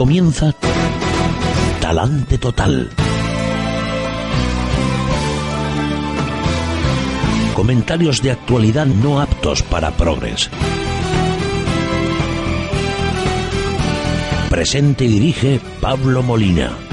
Comienza Talante Total. Comentarios de actualidad no aptos para progres. Presente y dirige Pablo Molina.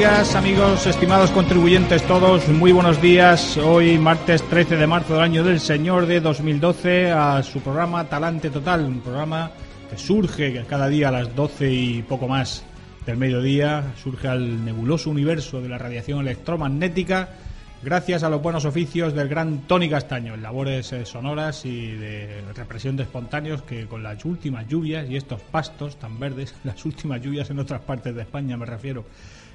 Amigas, amigos, estimados contribuyentes todos, muy buenos días. Hoy, martes 13 de marzo del año del Señor de 2012, a su programa Talante Total, un programa que surge cada día a las 12 y poco más del mediodía, surge al nebuloso universo de la radiación electromagnética, gracias a los buenos oficios del gran Tony Castaño, en labores eh, sonoras y de represión de espontáneos que con las últimas lluvias y estos pastos tan verdes, las últimas lluvias en otras partes de España me refiero,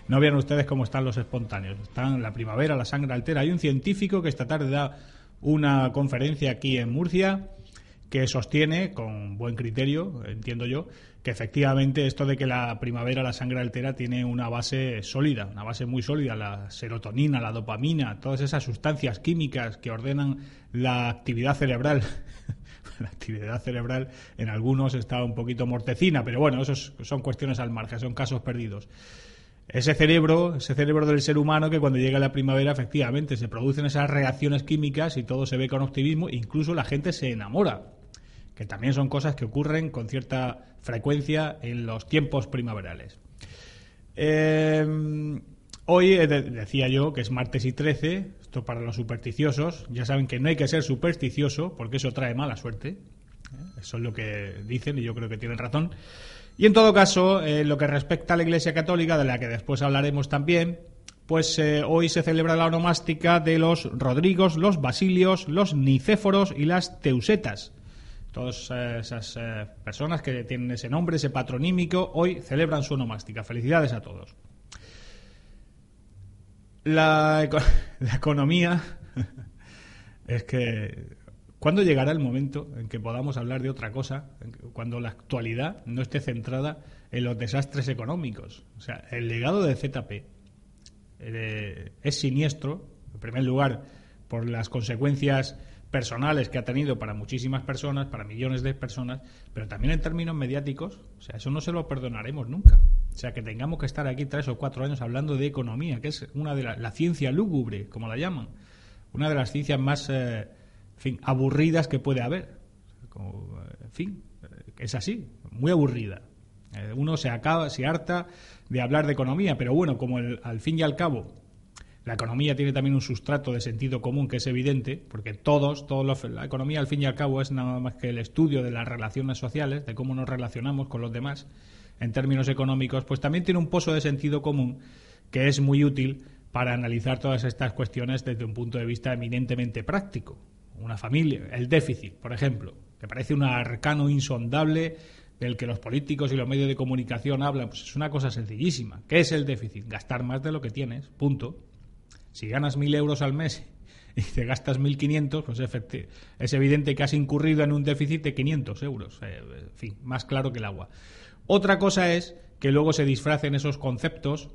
no vean ustedes cómo están los espontáneos. Están la primavera, la sangre altera. Hay un científico que esta tarde da una conferencia aquí en Murcia que sostiene con buen criterio, entiendo yo, que efectivamente esto de que la primavera la sangre altera tiene una base sólida, una base muy sólida, la serotonina, la dopamina, todas esas sustancias químicas que ordenan la actividad cerebral. la actividad cerebral en algunos está un poquito mortecina, pero bueno, eso son cuestiones al margen, son casos perdidos ese cerebro, ese cerebro del ser humano que cuando llega la primavera efectivamente se producen esas reacciones químicas y todo se ve con optimismo, incluso la gente se enamora, que también son cosas que ocurren con cierta frecuencia en los tiempos primaverales. Em, hoy eh, decía yo que es martes y 13, esto para los supersticiosos, ya saben que no hay que ser supersticioso porque eso trae mala suerte, ¿eh? eso es lo que dicen y yo creo que tienen razón. Y en todo caso, en lo que respecta a la Iglesia Católica, de la que después hablaremos también, pues eh, hoy se celebra la onomástica de los Rodrigos, los Basilios, los Nicéforos y las Teusetas. Todas eh, esas eh, personas que tienen ese nombre, ese patronímico, hoy celebran su onomástica. Felicidades a todos. La economía es que ¿Cuándo llegará el momento en que podamos hablar de otra cosa, cuando la actualidad no esté centrada en los desastres económicos? O sea, el legado de ZP eh, es siniestro, en primer lugar, por las consecuencias personales que ha tenido para muchísimas personas, para millones de personas, pero también en términos mediáticos, o sea, eso no se lo perdonaremos nunca. O sea, que tengamos que estar aquí tres o cuatro años hablando de economía, que es una de las la ciencia lúgubre, como la llaman, una de las ciencias más eh, fin, aburridas que puede haber. en fin, es así, muy aburrida. Eh, uno se acaba, se harta de hablar de economía, pero bueno, como al fin y al cabo la economía tiene también un sustrato de sentido común que es evidente, porque todos, todos la economía al fin y al cabo es nada más que el estudio de las relaciones sociales, de cómo nos relacionamos con los demás en términos económicos, pues también tiene un pozo de sentido común que es muy útil para analizar todas estas cuestiones desde un punto de vista eminentemente práctico una familia, el déficit, por ejemplo, que parece un arcano insondable del que los políticos y los medios de comunicación hablan, pues es una cosa sencillísima. ¿Qué es el déficit? Gastar más de lo que tienes, punto. Si ganas mil euros al mes y te gastas 1.500, pues es evidente que has incurrido en un déficit de 500 euros. Eh, en fin, más claro que el agua. Otra cosa es que luego se disfracen esos conceptos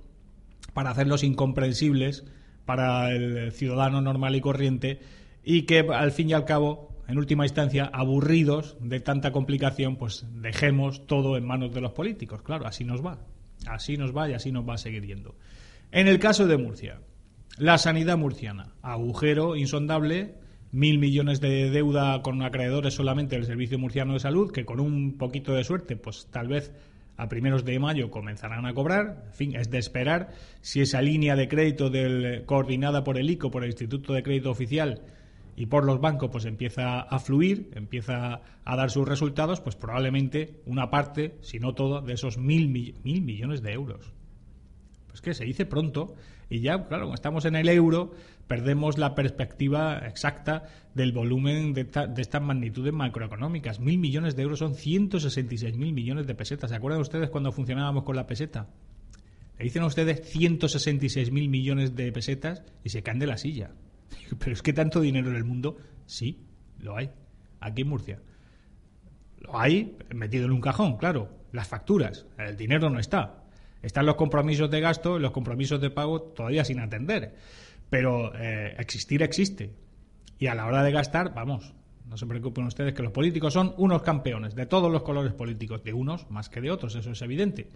para hacerlos incomprensibles para el ciudadano normal y corriente y que al fin y al cabo, en última instancia, aburridos de tanta complicación, pues dejemos todo en manos de los políticos. Claro, así nos va. Así nos va y así nos va a seguir yendo. En el caso de Murcia, la sanidad murciana, agujero insondable, mil millones de deuda con acreedores solamente del Servicio Murciano de Salud, que con un poquito de suerte, pues tal vez a primeros de mayo comenzarán a cobrar. En fin, es de esperar si esa línea de crédito del, coordinada por el ICO, por el Instituto de Crédito Oficial, y por los bancos pues empieza a fluir, empieza a dar sus resultados, pues probablemente una parte, si no todo, de esos mil, mil millones de euros. Pues que se dice pronto y ya, claro, estamos en el euro, perdemos la perspectiva exacta del volumen de, de estas magnitudes macroeconómicas. Mil millones de euros son 166 mil millones de pesetas. ¿Se acuerdan ustedes cuando funcionábamos con la peseta? Le dicen a ustedes 166 mil millones de pesetas y se caen de la silla. Pero es que tanto dinero en el mundo, sí, lo hay. Aquí en Murcia. Lo hay metido en un cajón, claro. Las facturas, el dinero no está. Están los compromisos de gasto, los compromisos de pago todavía sin atender. Pero eh, existir existe. Y a la hora de gastar, vamos, no se preocupen ustedes que los políticos son unos campeones, de todos los colores políticos, de unos más que de otros, eso es evidente.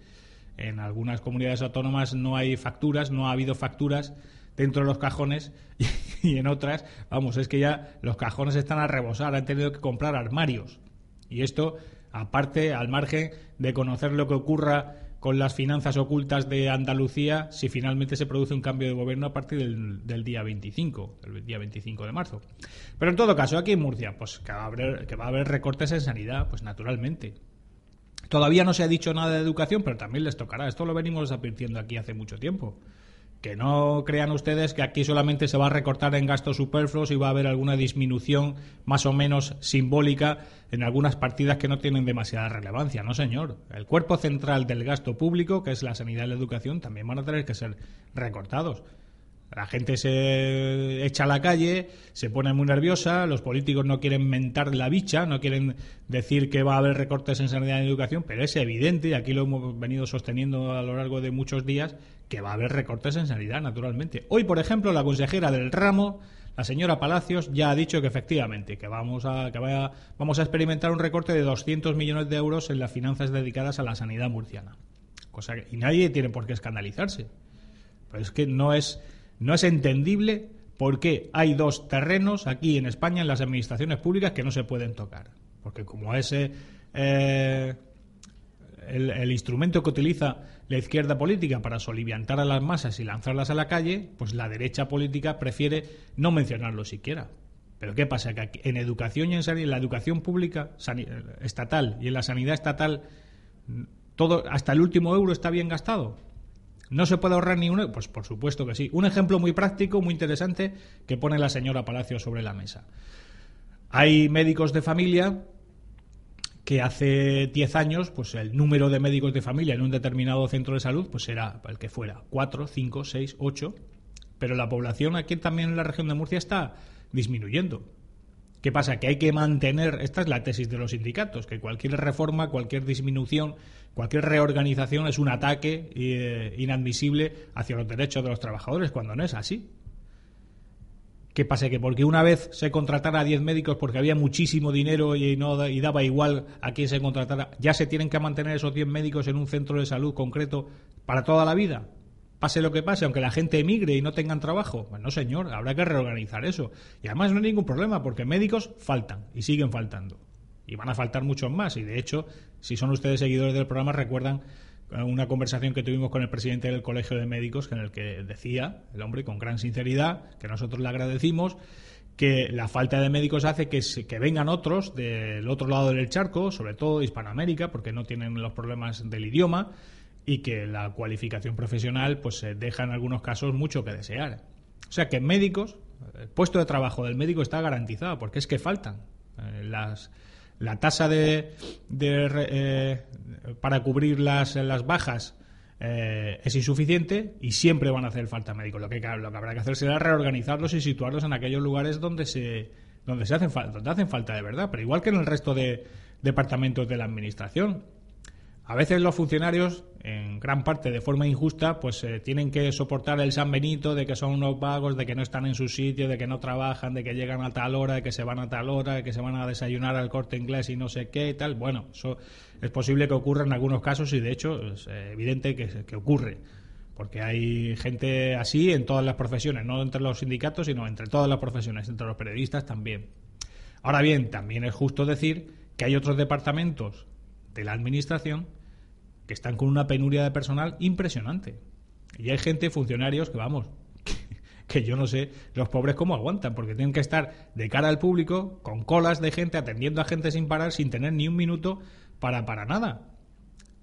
En algunas comunidades autónomas no hay facturas, no ha habido facturas dentro de los cajones y, en otras, vamos, es que ya los cajones están a rebosar, han tenido que comprar armarios. Y esto, aparte, al margen de conocer lo que ocurra con las finanzas ocultas de Andalucía si finalmente se produce un cambio de gobierno a partir del, día 25, el día 25 de marzo. Pero en todo caso, aquí en Murcia, pues que va a haber, que va a haber recortes en sanidad, pues naturalmente. Todavía no se ha dicho nada de educación, pero también les tocará. Esto lo venimos advirtiendo aquí hace mucho tiempo. Que no crean ustedes que aquí solamente se va a recortar en gastos superfluos y va a haber alguna disminución más o menos simbólica en algunas partidas que no tienen demasiada relevancia. No, señor. El cuerpo central del gasto público, que es la sanidad y la educación, también van a tener que ser recortados. La gente se echa a la calle, se pone muy nerviosa, los políticos no quieren mentar la bicha, no quieren decir que va a haber recortes en sanidad y educación, pero es evidente, y aquí lo hemos venido sosteniendo a lo largo de muchos días, que va a haber recortes en sanidad, naturalmente. Hoy, por ejemplo, la consejera del ramo, la señora Palacios, ya ha dicho que efectivamente, que vamos a, que vaya, vamos a experimentar un recorte de 200 millones de euros en las finanzas dedicadas a la sanidad murciana. Cosa y nadie tiene por qué escandalizarse. Pero es que no es no es entendible por qué hay dos terrenos aquí en España en las administraciones públicas que no se pueden tocar. Porque como ese eh, el, instrumento que utiliza la izquierda política para soliviantar a las masas y lanzarlas a la calle, pues la derecha política prefiere no mencionarlo siquiera. Pero ¿qué pasa? Que en educación y en, en la educación pública estatal y en la sanidad estatal, todo hasta el último euro está bien gastado. ¿No se puede ahorrar ni uno? Pues por supuesto que sí. Un ejemplo muy práctico, muy interesante, que pone la señora Palacio sobre la mesa. Hay médicos de familia que hace 10 años, pues el número de médicos de familia en un determinado centro de salud, pues era el que fuera, 4, 5, 6, 8, pero la población aquí también en la región de Murcia está disminuyendo. ¿Qué pasa? Que hay que mantener, esta es la tesis de los sindicatos, que cualquier reforma, cualquier disminución, cualquier reorganización es un ataque eh, inadmisible hacia los derechos de los trabajadores, cuando no es así. ¿Qué pasa? Que porque una vez se contratara a 10 médicos porque había muchísimo dinero y, no, y daba igual a quién se contratara, ¿ya se tienen que mantener esos 10 médicos en un centro de salud concreto para toda la vida? Pase lo que pase, aunque la gente emigre y no tengan trabajo. Bueno, señor, habrá que reorganizar eso. Y además no hay ningún problema, porque médicos faltan y siguen faltando. Y van a faltar muchos más. Y de hecho, si son ustedes seguidores del programa, recuerdan una conversación que tuvimos con el presidente del Colegio de Médicos, en el que decía, el hombre con gran sinceridad, que nosotros le agradecimos, que la falta de médicos hace que, que vengan otros del otro lado del charco, sobre todo Hispanoamérica, porque no tienen los problemas del idioma, y que la cualificación profesional pues se deja en algunos casos mucho que desear. O sea que médicos, el puesto de trabajo del médico está garantizado porque es que faltan. Eh, las, la tasa de, de eh, para cubrir las, las bajas eh, es insuficiente y siempre van a hacer falta médicos. Lo que, lo que habrá que hacer será reorganizarlos y situarlos en aquellos lugares donde se donde se hacen donde hacen falta de verdad, pero igual que en el resto de departamentos de la administración. A veces los funcionarios, en gran parte de forma injusta, pues eh, tienen que soportar el San Benito de que son unos vagos, de que no están en su sitio, de que no trabajan, de que llegan a tal hora, de que se van a tal hora, de que se van a desayunar al corte inglés y no sé qué y tal. Bueno, eso es posible que ocurra en algunos casos y de hecho es eh, evidente que, que ocurre. Porque hay gente así en todas las profesiones, no entre los sindicatos, sino entre todas las profesiones, entre los periodistas también. Ahora bien, también es justo decir que hay otros departamentos de la administración que están con una penuria de personal impresionante. Y hay gente, funcionarios, que vamos, que, yo no sé los pobres cómo aguantan, porque tienen que estar de cara al público, con colas de gente, atendiendo a gente sin parar, sin tener ni un minuto para, para nada.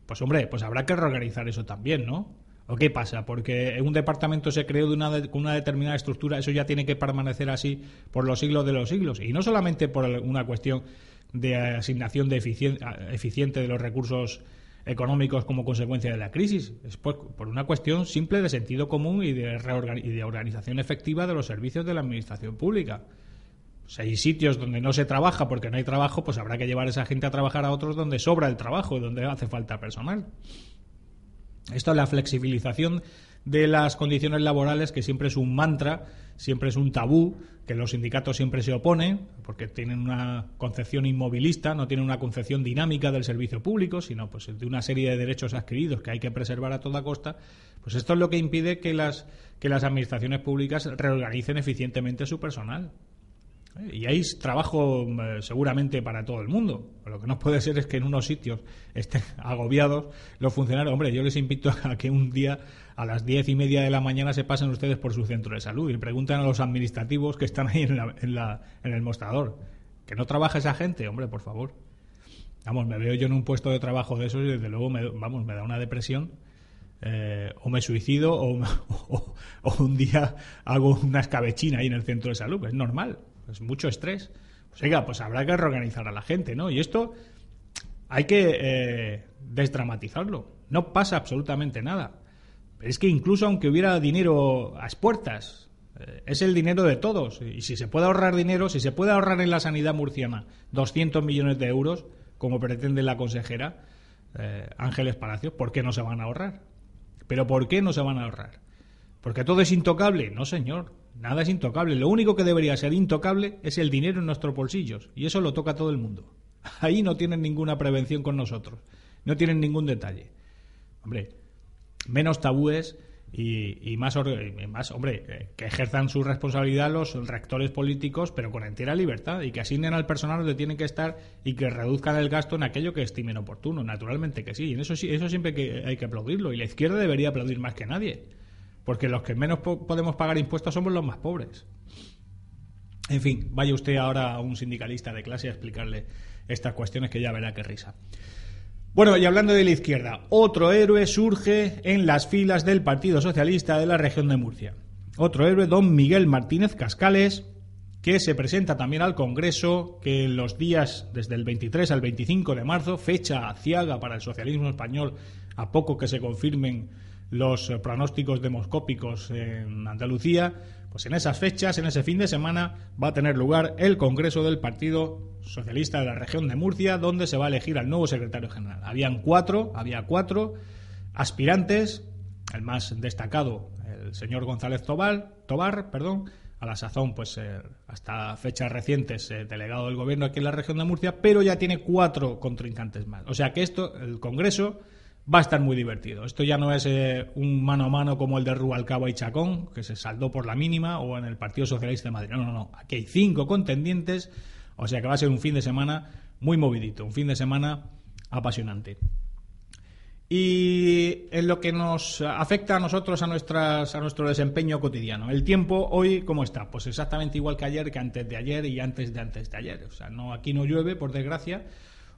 Pues hombre, pues habrá que reorganizar eso también, ¿no? ¿O qué pasa? Porque un departamento se creó de una con una determinada estructura, eso ya tiene que permanecer así por los siglos de los siglos. Y no solamente por una cuestión de asignación de eficiente de los recursos económicos como consecuencia de la crisis, es por, una cuestión simple de sentido común y de, y de organización efectiva de los servicios de la administración pública. Si hay sitios donde no se trabaja porque no hay trabajo, pues habrá que llevar a esa gente a trabajar a otros donde sobra el trabajo y donde hace falta personal. Esto es la flexibilización de las condiciones laborales, que siempre es un mantra, siempre es un tabú, que los sindicatos siempre se oponen, porque tienen una concepción inmovilista, no tienen una concepción dinámica del servicio público, sino pues de una serie de derechos adquiridos que hay que preservar a toda costa. Pues esto es lo que impide que las, que las administraciones públicas reorganicen eficientemente su personal. Y hay trabajo eh, seguramente para todo el mundo. Lo que no puede ser es que en unos sitios estén agobiados los funcionarios. Hombre, yo les invito a que un día a las diez y media de la mañana se pasen ustedes por su centro de salud y pregunten a los administrativos que están ahí en, en, el mostrador. ¿Que no trabaja esa gente? Hombre, por favor. Vamos, me veo yo en un puesto de trabajo de esos y desde luego, me, vamos, me da una depresión. Eh, o me suicido o, o, un día hago una escabechina ahí en el centro de salud. Es normal. Es mucho estrés. Pues oiga, pues habrá que reorganizar a la gente, ¿no? Y esto hay que eh, desdramatizarlo. No pasa absolutamente nada. Es que incluso aunque hubiera dinero a puertas, eh, es el dinero de todos. Y si se puede ahorrar dinero, si se puede ahorrar en la sanidad murciana 200 millones de euros, como pretende la consejera eh, Ángeles Palacios, ¿por qué no se van a ahorrar? ¿Pero por qué no se van a ahorrar? ¿Porque todo es intocable? No, señor. Nada es intocable. Lo único que debería ser intocable es el dinero en nuestros bolsillos. Y eso lo toca todo el mundo. Ahí no tienen ninguna prevención con nosotros. No tienen ningún detalle. Hombre, menos tabúes y, más, más, hombre, eh, que ejerzan su responsabilidad los rectores políticos, pero con entera libertad y que asignen al personal donde tienen que estar y que reduzcan el gasto en aquello que estimen oportuno. Naturalmente que sí. Y en eso, eso siempre que hay que aplaudirlo. Y la izquierda debería aplaudir más que nadie porque los que menos podemos pagar impuestos somos los más pobres. En fin, vaya usted ahora a un sindicalista de clase a explicarle estas cuestiones que ya verá qué risa. Bueno, y hablando de la izquierda, otro héroe surge en las filas del Partido Socialista de la región de Murcia. Otro héroe, don Miguel Martínez Cascales, que se presenta también al Congreso, que en los días desde el 23 al 25 de marzo, fecha aciaga para el socialismo español, a poco que se confirmen los eh, pronósticos demoscópicos en Andalucía, pues en esas fechas, en ese fin de semana, va a tener lugar el Congreso del Partido Socialista de la región de Murcia, donde se va a elegir al nuevo secretario general. Habían cuatro, había cuatro aspirantes, el más destacado, el señor González Tobar, Tobar perdón, a la sazón, pues eh, hasta fechas recientes, eh, delegado del gobierno aquí en la región de Murcia, pero ya tiene cuatro contrincantes más. O sea que esto, el Congreso va a estar muy divertido. Esto ya no es eh, un mano a mano como el de Rubalcaba y Chacón, que se saldó por la mínima, o en el Partido Socialista de Madrid. No, no, no. Aquí hay cinco contendientes, o sea que va a ser un fin de semana muy movidito, un fin de semana apasionante. Y en lo que nos afecta a nosotros, a, nuestras, a nuestro desempeño cotidiano, el tiempo hoy, ¿cómo está? Pues exactamente igual que ayer, que antes de ayer y antes de antes de ayer. O sea, no, aquí no llueve, por desgracia,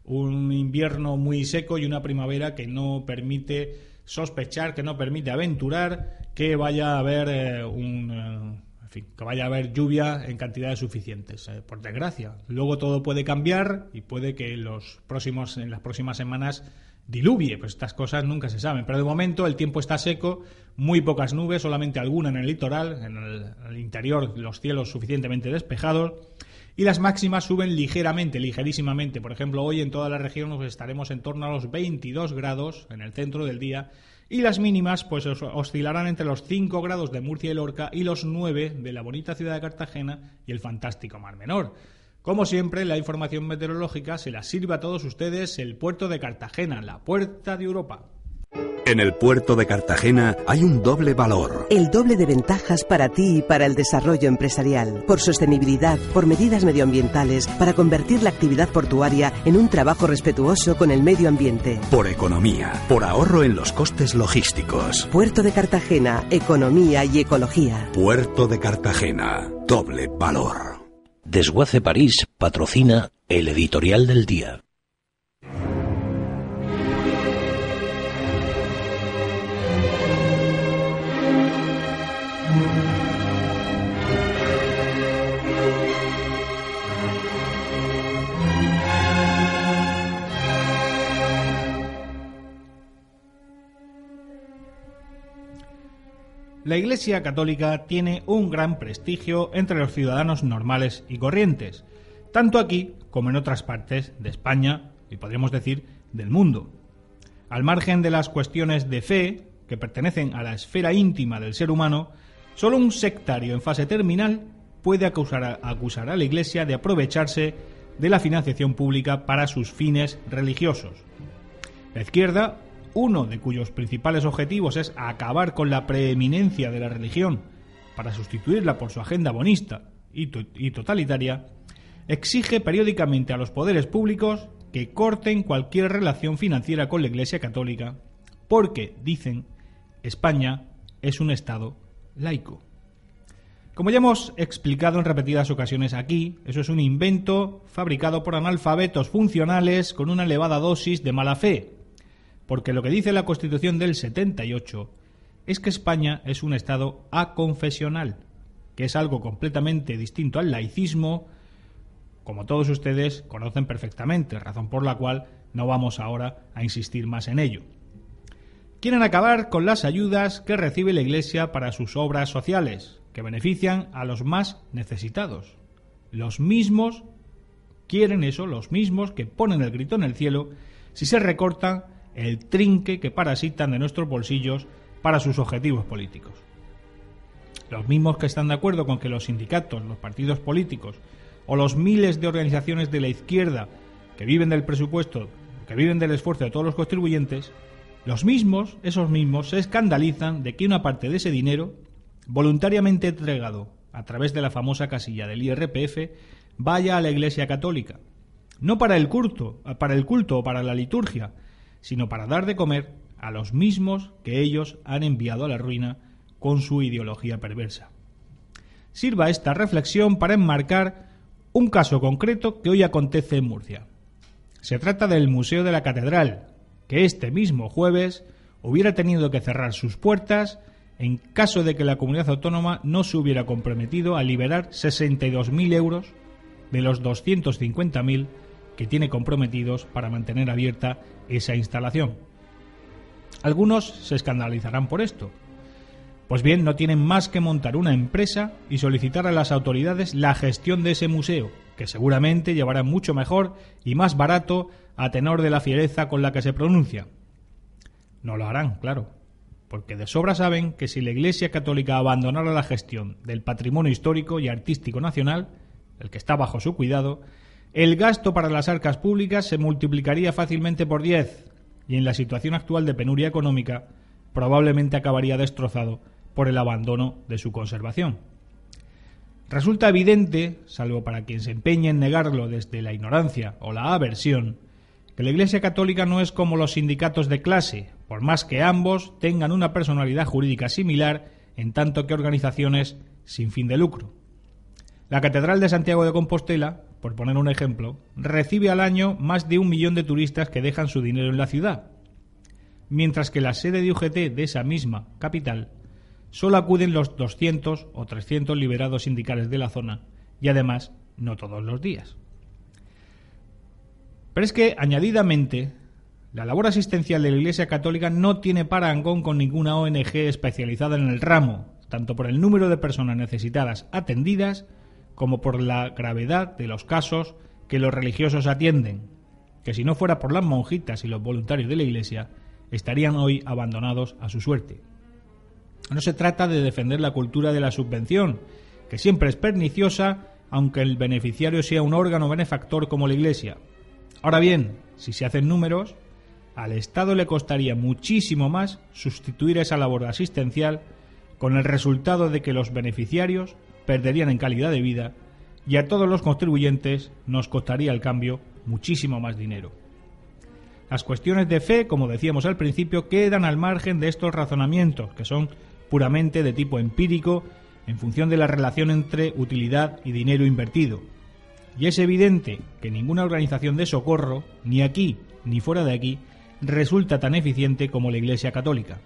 un invierno muy seco y una primavera que no permite sospechar, que no permite aventurar que vaya a haber eh, un eh, que vaya a haber lluvia en cantidades suficientes, eh, por desgracia. Luego todo puede cambiar y puede que los próximos, en las próximas semanas diluvie, pues estas cosas nunca se saben. Pero de momento el tiempo está seco, muy pocas nubes, solamente alguna en el litoral, en el interior los cielos suficientemente despejados y las máximas suben ligeramente, ligerísimamente. Por ejemplo, hoy en toda la región estaremos en torno a los 22 grados en el centro del día y las mínimas pues oscilarán entre los 5 grados de Murcia y Lorca y los 9 de la bonita ciudad de Cartagena y el fantástico Mar Menor. Como siempre, la información meteorológica se la sirve a todos ustedes el puerto de Cartagena, la puerta de Europa. En el puerto de Cartagena hay un doble valor. El doble de ventajas para ti y para el desarrollo empresarial. Por sostenibilidad, por medidas medioambientales, para convertir la actividad portuaria en un trabajo respetuoso con el medio ambiente. Por economía, por ahorro en los costes logísticos. Puerto de Cartagena, economía y ecología. Puerto de Cartagena, doble valor. Desguace París patrocina el editorial del día. La Iglesia Católica tiene un gran prestigio entre los ciudadanos normales y corrientes, tanto aquí como en otras partes de España y podríamos decir del mundo. Al margen de las cuestiones de fe, que pertenecen a la esfera íntima del ser humano, solo un sectario en fase terminal puede acusar a, acusar a la Iglesia de aprovecharse de la financiación pública para sus fines religiosos. La izquierda, uno de cuyos principales objetivos es acabar con la preeminencia de la religión para sustituirla por su agenda bonista y, totalitaria, exige periódicamente a los poderes públicos que corten cualquier relación financiera con la Iglesia Católica, porque, dicen, España es un Estado laico. Como ya hemos explicado en repetidas ocasiones aquí, eso es un invento fabricado por analfabetos funcionales con una elevada dosis de mala fe, porque lo que dice la Constitución del 78 es que España es un Estado aconfesional, que es algo completamente distinto al laicismo, como todos ustedes conocen perfectamente, razón por la cual no vamos ahora a insistir más en ello. Quieren acabar con las ayudas que recibe la Iglesia para sus obras sociales, que benefician a los más necesitados. Los mismos quieren eso, los mismos que ponen el grito en el cielo si se recortan el trinque que parasitan de nuestros bolsillos para sus objetivos políticos. Los mismos que están de acuerdo con que los sindicatos, los partidos políticos o los miles de organizaciones de la izquierda que viven del presupuesto, que viven del esfuerzo de todos los contribuyentes, los mismos, esos mismos, se escandalizan de que una parte de ese dinero, voluntariamente entregado a través de la famosa casilla del IRPF, vaya a la Iglesia Católica. No para el culto, para el culto o para la liturgia, sino para dar de comer a los mismos que ellos han enviado a la ruina con su ideología perversa. Sirva esta reflexión para enmarcar un caso concreto que hoy acontece en Murcia. Se trata del Museo de la Catedral, que este mismo jueves hubiera tenido que cerrar sus puertas en caso de que la comunidad autónoma no se hubiera comprometido a liberar 62.000 euros de los 250.000 que tiene comprometidos para mantener abierta esa instalación. Algunos se escandalizarán por esto, pues bien, no tienen más que montar una empresa y solicitar a las autoridades la gestión de ese museo, que seguramente llevará mucho mejor y más barato a tenor de la fiereza con la que se pronuncia. No lo harán, claro, porque de sobra saben que si la Iglesia Católica abandonara la gestión del patrimonio histórico y artístico nacional, el que está bajo su cuidado, el gasto para las arcas públicas se multiplicaría fácilmente por diez, y en la situación actual de penuria económica probablemente acabaría destrozado por el abandono de su conservación. Resulta evidente, salvo para quien se empeñe en negarlo desde la ignorancia o la aversión, que la Iglesia Católica no es como los sindicatos de clase, por más que ambos tengan una personalidad jurídica similar en tanto que organizaciones sin fin de lucro. La Catedral de Santiago de Compostela, por poner un ejemplo, recibe al año más de un millón de turistas que dejan su dinero en la ciudad, mientras que la sede de UGT de esa misma capital solo acuden los 200 o 300 liberados sindicales de la zona y además no todos los días. Pero es que, añadidamente, la labor asistencial de la Iglesia Católica no tiene parangón con ninguna ONG especializada en el ramo, tanto por el número de personas necesitadas atendidas como por la gravedad de los casos que los religiosos atienden, que si no fuera por las monjitas y los voluntarios de la Iglesia, estarían hoy abandonados a su suerte. No se trata de defender la cultura de la subvención, que siempre es perniciosa, aunque el beneficiario sea un órgano benefactor como la Iglesia. Ahora bien, si se hacen números, al Estado le costaría muchísimo más sustituir esa labor asistencial con el resultado de que los beneficiarios perderían en calidad de vida y a todos los contribuyentes nos costaría el cambio muchísimo más dinero. Las cuestiones de fe, como decíamos al principio, quedan al margen de estos razonamientos, que son puramente de tipo empírico en función de la relación entre utilidad y dinero invertido. Y es evidente que ninguna organización de socorro, ni aquí ni fuera de aquí, resulta tan eficiente como la Iglesia Católica.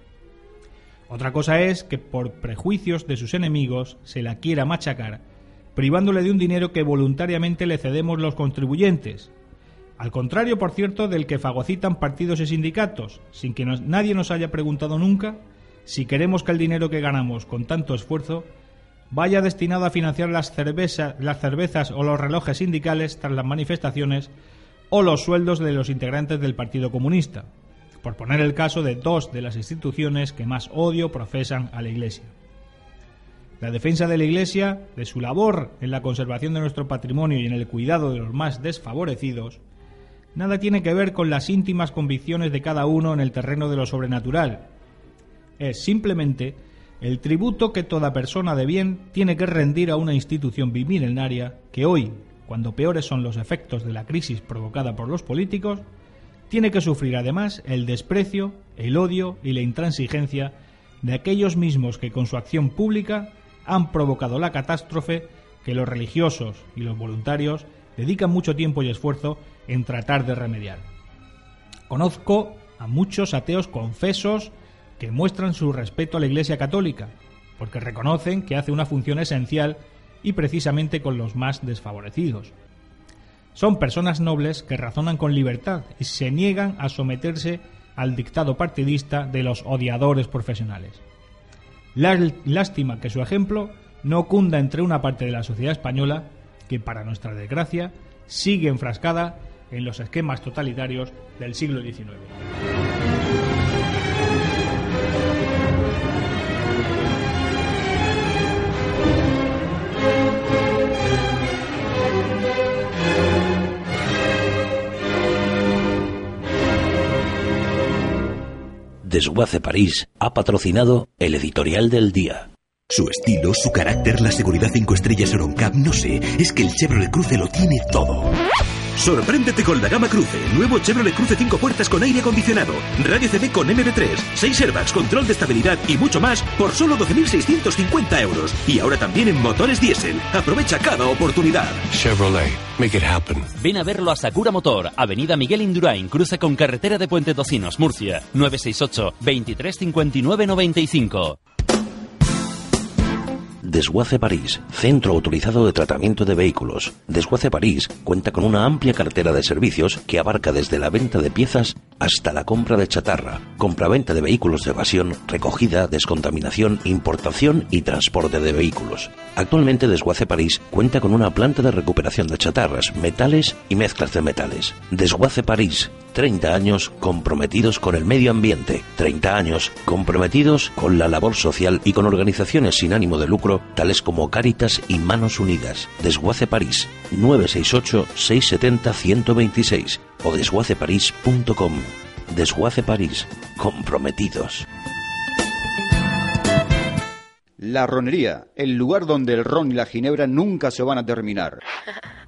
Otra cosa es que por prejuicios de sus enemigos se la quiera machacar, privándole de un dinero que voluntariamente le cedemos los contribuyentes. Al contrario, por cierto, del que fagocitan partidos y sindicatos, sin que nadie nos haya preguntado nunca si queremos que el dinero que ganamos con tanto esfuerzo vaya destinado a financiar las, las cervezas o los relojes sindicales tras las manifestaciones o los sueldos de los integrantes del Partido Comunista, por poner el caso de dos de las instituciones que más odio profesan a la Iglesia. La defensa de la Iglesia, de su labor en la conservación de nuestro patrimonio y en el cuidado de los más desfavorecidos, nada tiene que ver con las íntimas convicciones de cada uno en el terreno de lo sobrenatural. Es simplemente el tributo que toda persona de bien tiene que rendir a una institución bimilenaria que hoy, cuando peores son los efectos de la crisis provocada por los políticos, tiene que sufrir además el desprecio, el odio y la intransigencia de aquellos mismos que con su acción pública han provocado la catástrofe que los religiosos y los voluntarios dedican mucho tiempo y esfuerzo en tratar de remediar. Conozco a muchos ateos confesos que muestran su respeto a la Iglesia Católica, porque reconocen que hace una función esencial y precisamente con los más desfavorecidos. Son personas nobles que razonan con libertad y se niegan a someterse al dictado partidista de los odiadores profesionales. Lástima que su ejemplo no cunda entre una parte de la sociedad española que, para nuestra desgracia, sigue enfrascada en los esquemas totalitarios del siglo XIX. Desguace París ha patrocinado el editorial del día. Su estilo, su carácter, la seguridad 5 estrellas Euroncap, no sé, es que el Chevrolet Cruze lo tiene todo. Sorpréndete con la gama Cruce. Nuevo Chevrolet Cruce 5 puertas con aire acondicionado. Radio CD con MB3. 6 airbags, control de estabilidad y mucho más por solo 12.650 euros. Y ahora también en motores diésel. Aprovecha cada oportunidad. Chevrolet. Make it happen. Ven a verlo a Sakura Motor. Avenida Miguel Indurain. Cruce con carretera de Puente Tocinos, Murcia. 968 23 95. Desguace París, centro autorizado de tratamiento de vehículos. Desguace París cuenta con una amplia cartera de servicios que abarca desde la venta de piezas hasta la compra de chatarra, compraventa de vehículos de evasión, recogida, descontaminación, importación y transporte de vehículos. Actualmente Desguace París cuenta con una planta de recuperación de chatarras, metales y mezclas de metales. Desguace París, 30 años comprometidos con el medio ambiente, 30 años comprometidos con la labor social y con organizaciones sin ánimo de lucro tales como Cáritas y Manos Unidas. Desguace París, 968-670-126 o desguaceparís.com. Desguace París, comprometidos. La ronería, el lugar donde el ron y la ginebra nunca se van a terminar.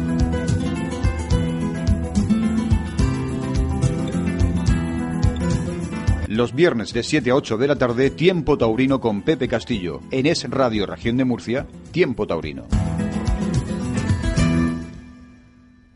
Los viernes de 7 a 8 de la tarde, Tiempo Taurino con Pepe Castillo. En Es Radio Región de Murcia, Tiempo Taurino.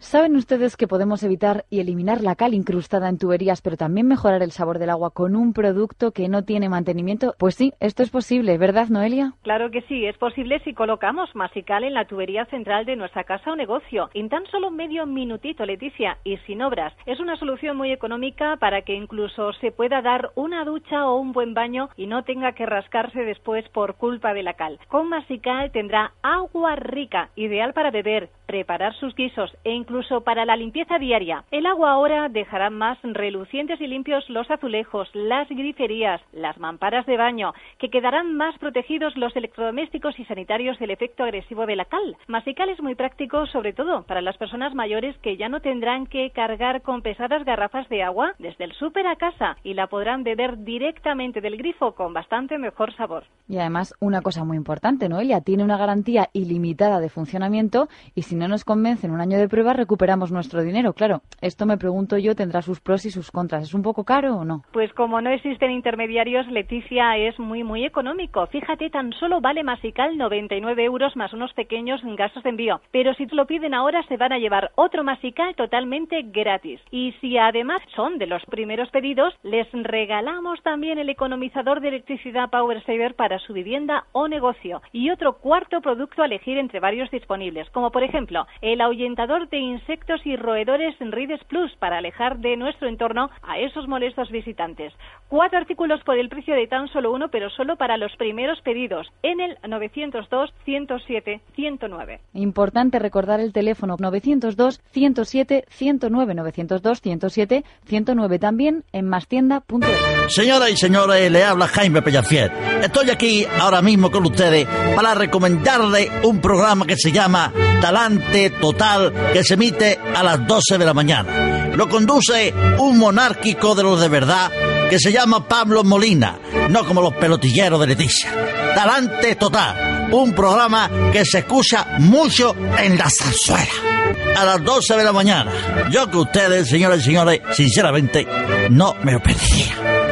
¿Saben ustedes que podemos evitar y eliminar la cal incrustada en tuberías, pero también mejorar el sabor del agua con un producto que no tiene mantenimiento? Pues sí, esto es posible, ¿verdad, Noelia? Claro que sí, es posible si colocamos masical en la tubería central de nuestra casa o negocio, en tan solo medio minutito, Leticia, y sin obras. Es una solución muy económica para que incluso se pueda dar una ducha o un buen baño y no tenga que rascarse después por culpa de la cal. Con masical tendrá agua rica, ideal para beber, preparar sus guisos e incluso incluso para la limpieza diaria. El agua ahora dejará más relucientes y limpios los azulejos, las griferías, las mamparas de baño, que quedarán más protegidos los electrodomésticos y sanitarios del efecto agresivo de la cal. Masical es muy práctico, sobre todo para las personas mayores que ya no tendrán que cargar con pesadas garrafas de agua desde el súper a casa y la podrán beber directamente del grifo con bastante mejor sabor. Y además, una cosa muy importante, Noelia, tiene una garantía ilimitada de funcionamiento y si no nos convence en un año de prueba, recuperamos nuestro dinero. Claro, esto me pregunto yo, tendrá sus pros y sus contras. ¿Es un poco caro o no? Pues como no existen intermediarios, Leticia es muy, muy económico. Fíjate, tan solo vale Masical 99 euros más unos pequeños gastos de envío. Pero si te lo piden ahora, se van a llevar otro Masical totalmente gratis. Y si además son de los primeros pedidos, les regalamos también el economizador de electricidad Power Saver para su vivienda o negocio. Y otro cuarto producto a elegir entre varios disponibles, como por ejemplo el ahuyentador de insectos y roedores en Rides Plus para alejar de nuestro entorno a esos molestos visitantes. Cuatro artículos por el precio de tan solo uno, pero solo para los primeros pedidos en el 902 107 109. Importante recordar el teléfono 902 107 109 902 107 109 también en mastienda.es. Señoras y señores, le habla Jaime Pellafiel. Estoy aquí ahora mismo con ustedes para recomendarle un programa que se llama Talante Total que se emite a las 12 de la mañana. Lo conduce un monárquico de los de verdad que se llama Pablo Molina, no como los pelotilleros de Leticia. Talante Total, un programa que se escucha mucho en la zarzuela. A las 12 de la mañana. Yo que ustedes, señoras y señores, sinceramente, no me lo perdería.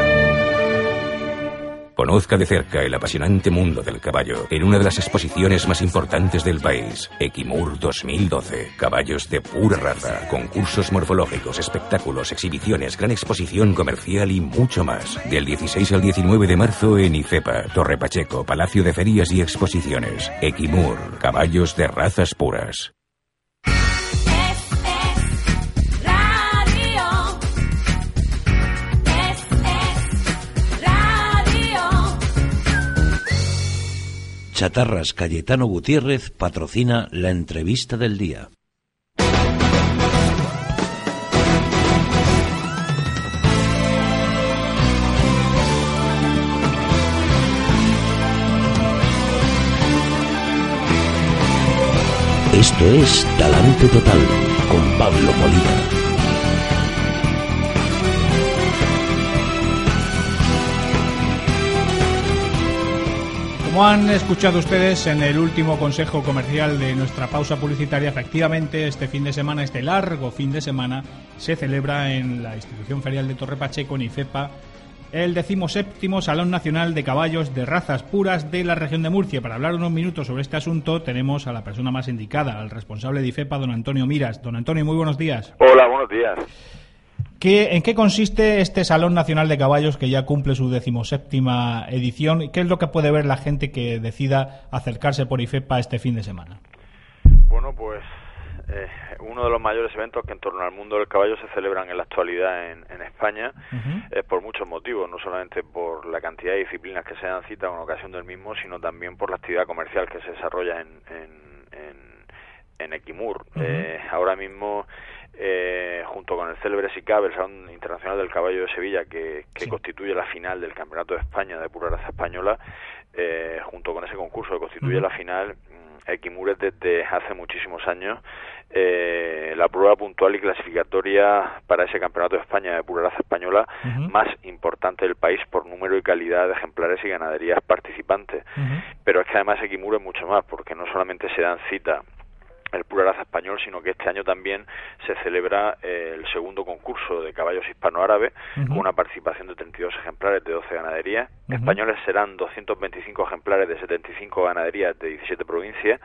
Conozca de cerca el apasionante mundo del caballo en una de las exposiciones más importantes del país, Equimur 2012. Caballos de pura raza, concursos morfológicos, espectáculos, exhibiciones, gran exposición comercial y mucho más. Del 16 al 19 de marzo en IFEPA, Torre Pacheco, Palacio de Ferias y Exposiciones. Equimur, caballos de razas puras. Chatarras Cayetano Gutiérrez patrocina la entrevista del día. Esto es Talante Total con Pablo Molina. Como han escuchado ustedes en el último consejo comercial de nuestra pausa publicitaria, efectivamente este fin de semana, este largo fin de semana, se celebra en la institución ferial de Torre Pacheco, en IFEPA, el decimoséptimo Salón Nacional de Caballos de Razas Puras de la región de Murcia. Para hablar unos minutos sobre este asunto tenemos a la persona más indicada, al responsable de IFEPA, don Antonio Miras. Don Antonio, muy buenos días. Hola, buenos días. ¿En qué consiste este Salón Nacional de Caballos que ya cumple su decimoséptima edición? ¿Qué es lo que puede ver la gente que decida acercarse por IFEPA este fin de semana? Bueno, pues eh, uno de los mayores eventos que en torno al mundo del caballo se celebran en la actualidad en, España es por muchos motivos, no solamente por la cantidad de disciplinas que se dan cita en ocasión del mismo, sino también por la actividad comercial que se desarrolla en, en, Equimur. Eh, ahora mismo eh, junto con el célebre SICAB, el Salón Internacional del Caballo de Sevilla, que, constituye la final del Campeonato de España de pura raza española, eh, junto con ese concurso que constituye la final, mm, Equimures desde hace muchísimos años eh, la prueba puntual y clasificatoria para ese Campeonato de España de pura raza española más importante del país por número y calidad de ejemplares y ganaderías participantes. Pero es que además Equimur es mucho más, porque no solamente se dan cita el pura raza español, sino que este año también se celebra eh, el segundo concurso de caballos hispano-árabes, con una participación de 32 ejemplares de 12 ganaderías. Españoles serán 225 ejemplares de 75 ganaderías de 17 provincias.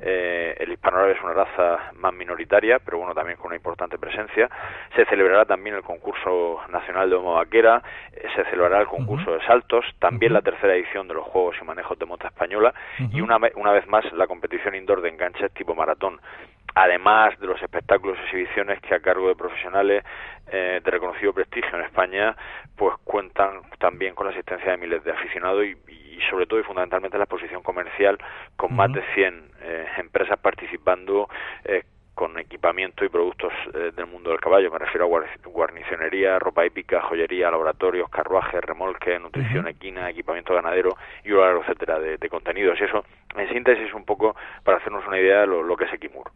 Eh, el hispano-árabe es una raza más minoritaria, pero bueno, también con una importante presencia. Se celebrará también el concurso nacional de homo vaquera, eh, se celebrará el concurso de saltos, también la tercera edición de los Juegos y Manejos de Mota Española, y una, una vez más la competición indoor de enganches tipo maratón además de los espectáculos y exhibiciones que a cargo de profesionales eh, de reconocido prestigio en España, pues cuentan también con la asistencia de miles de aficionados y, sobre todo y fundamentalmente la exposición comercial con más de 100 eh, empresas participando eh, con equipamiento y productos eh, del mundo del caballo. Me refiero a guarnicionería, ropa hípica, joyería, laboratorios, carruajes, remolque, nutrición equina, equipamiento ganadero y un etcétera de, contenidos. Y eso, en síntesis, un poco para hacernos una idea de lo, que es Equimur.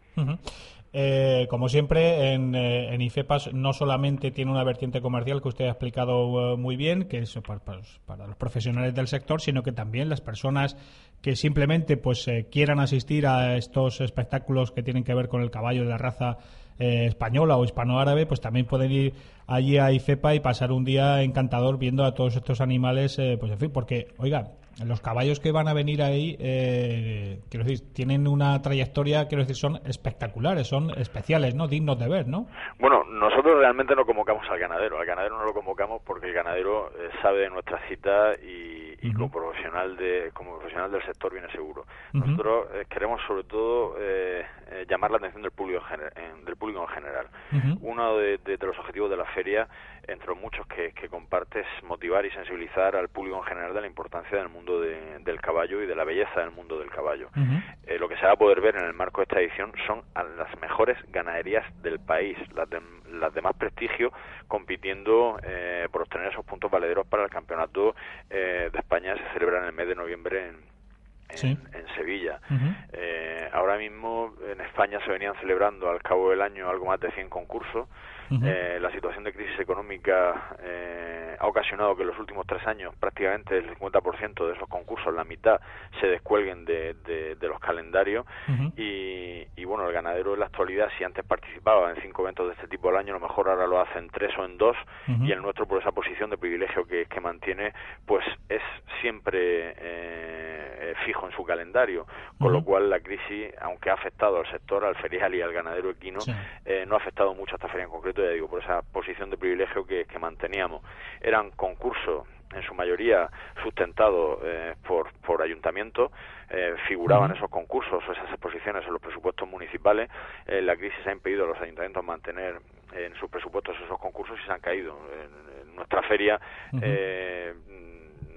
Eh, como siempre, en, eh, IFEPAS no solamente tiene una vertiente comercial que usted ha explicado muy bien, que es para, los profesionales del sector, sino que también las personas que simplemente pues eh, quieran asistir a estos espectáculos que tienen que ver con el caballo de la raza eh, española o hispanoárabe, pues también pueden ir allí a IFEPA y pasar un día encantador viendo a todos estos animales, eh, pues en fin, porque, oiga, los caballos que van a venir ahí, quiero decir, tienen una trayectoria, quiero decir, son espectaculares, son especiales, ¿no? Dignos de ver, ¿no? Bueno, nosotros realmente no convocamos al ganadero, al ganadero no lo convocamos porque el ganadero sabe de nuestra cita y y como profesional de como profesional del sector viene seguro. Nosotros eh, queremos sobre todo eh, eh, llamar la atención del público en, del público en general. Uno de, los objetivos de la feria, entre muchos que, que comparte, es motivar y sensibilizar al público en general de la importancia del mundo del caballo y de la belleza del mundo del caballo. lo que se va a poder ver en el marco de esta edición son las mejores ganaderías del país, las de, las de más prestigio, compitiendo por obtener esos puntos valederos para el campeonato de España se celebra en el mes de noviembre en, en, Sevilla. eh, ahora mismo en España se venían celebrando al cabo del año algo más de 100 concursos. Eh, la situación de crisis económica eh, ha ocasionado que en los últimos tres años prácticamente el 50% de esos concursos, la mitad, se descuelguen de, de, los calendarios. y, y, bueno, el ganadero en la actualidad, si antes participaba en cinco eventos de este tipo al año, a lo mejor ahora lo hace en tres o en dos. Y el nuestro, por esa posición de privilegio que, que mantiene, pues es siempre. Eh, fijo en su calendario, con lo cual la crisis, aunque ha afectado al sector, al ferial y al ganadero equino, eh, no ha afectado mucho a esta feria en concreto, ya digo, por esa posición de privilegio que, manteníamos. Eran concursos en su mayoría sustentados eh, por, por ayuntamientos, figuraban esos concursos o esas exposiciones en los presupuestos municipales. la crisis ha impedido a los ayuntamientos mantener en sus presupuestos esos concursos y se han caído. En, nuestra feria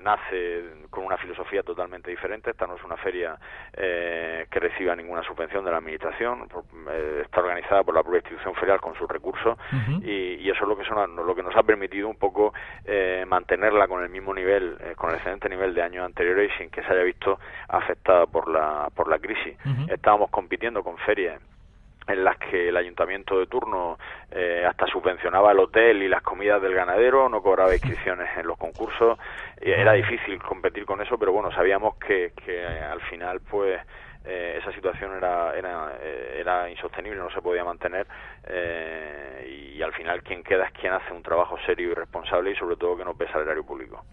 nace con una filosofía totalmente diferente. Esta no es una feria eh, que reciba ninguna subvención de la administración, eh, está organizada por la propia institución ferial con sus recursos y, eso es lo que, son, lo que nos ha permitido un poco eh, mantenerla con el mismo nivel, con el excelente nivel de años anteriores y sin que se haya visto afectada por la, por la crisis. Estábamos compitiendo con ferias en las que el ayuntamiento de turno eh, hasta subvencionaba el hotel y las comidas del ganadero, no cobraba inscripciones en los concursos, era difícil competir con eso, pero bueno, sabíamos que, que al final pues eh, esa situación era, era, eh, era insostenible, no se podía mantener eh, y, al final quien queda es quien hace un trabajo serio y responsable y sobre todo que no pesa el erario público.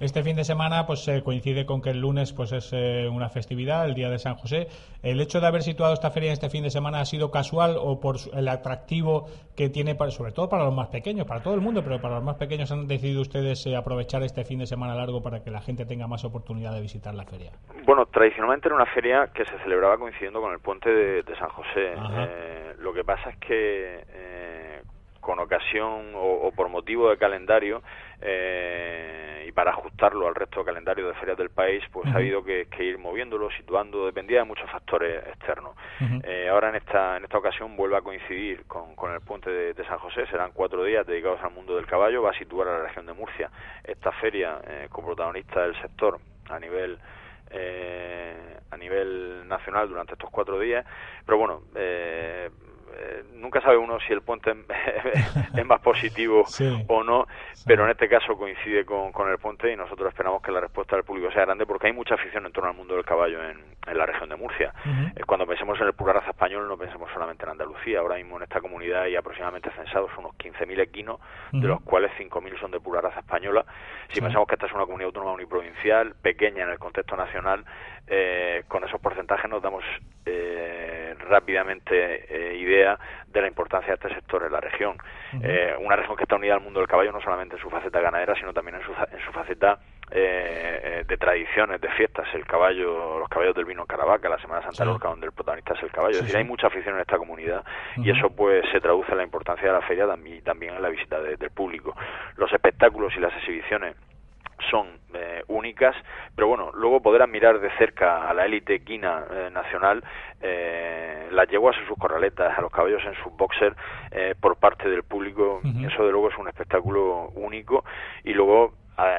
Este fin de semana pues coincide con que el lunes pues es una festividad, el Día de San José. ¿El hecho de haber situado esta feria en este fin de semana ha sido casual o por el atractivo que tiene, para, sobre todo para los más pequeños, para todo el mundo, pero para los más pequeños han decidido ustedes aprovechar este fin de semana largo para que la gente tenga más oportunidad de visitar la feria? Bueno, tradicionalmente era una feria que se celebraba coincidiendo con el puente de, San José. Eh, lo que pasa es que eh, con ocasión o, por motivo de calendario eh, y para ajustarlo al resto del calendario de ferias del país, pues ha habido que, ir moviéndolo, situando, dependía de muchos factores externos. ahora en esta en esta ocasión vuelve a coincidir con, el puente de, San José, serán cuatro días dedicados al mundo del caballo, va a situar a la región de Murcia. Esta feria como protagonista del sector a nivel eh, a nivel nacional durante estos cuatro días. Pero bueno, eh, eh, nunca sabe uno si el puente es más positivo o no, pero en este caso coincide con, con, el puente y nosotros esperamos que la respuesta del público sea grande porque hay mucha afición en torno al mundo del caballo en, en la región de Murcia. Eh, cuando pensemos en el pura raza español no pensemos solamente en Andalucía, ahora mismo en esta comunidad hay aproximadamente censados unos 15.000 equinos, de los cuales 5.000 son de pura raza española. Si pensamos que esta es una comunidad autónoma uniprovincial, pequeña en el contexto nacional, eh, con esos porcentajes nos damos eh, rápidamente eh, idea de la importancia de este sector en la región. una región que está unida al mundo del caballo no solamente en su faceta ganadera, sino también en su, en su faceta de tradiciones, de fiestas, el caballo, los caballos del vino Caravaca, la Semana Santa Lorca, donde el protagonista es el caballo. es decir, hay mucha afición en esta comunidad y eso pues se traduce en la importancia de la feria y también en la visita del público. Los espectáculos y las exhibiciones son eh, únicas, pero bueno, luego poder admirar de cerca a la élite equina eh, nacional, eh, las yeguas en sus corraletas, a los caballos en sus boxers eh, por parte del público, eso de luego es un espectáculo único. Y luego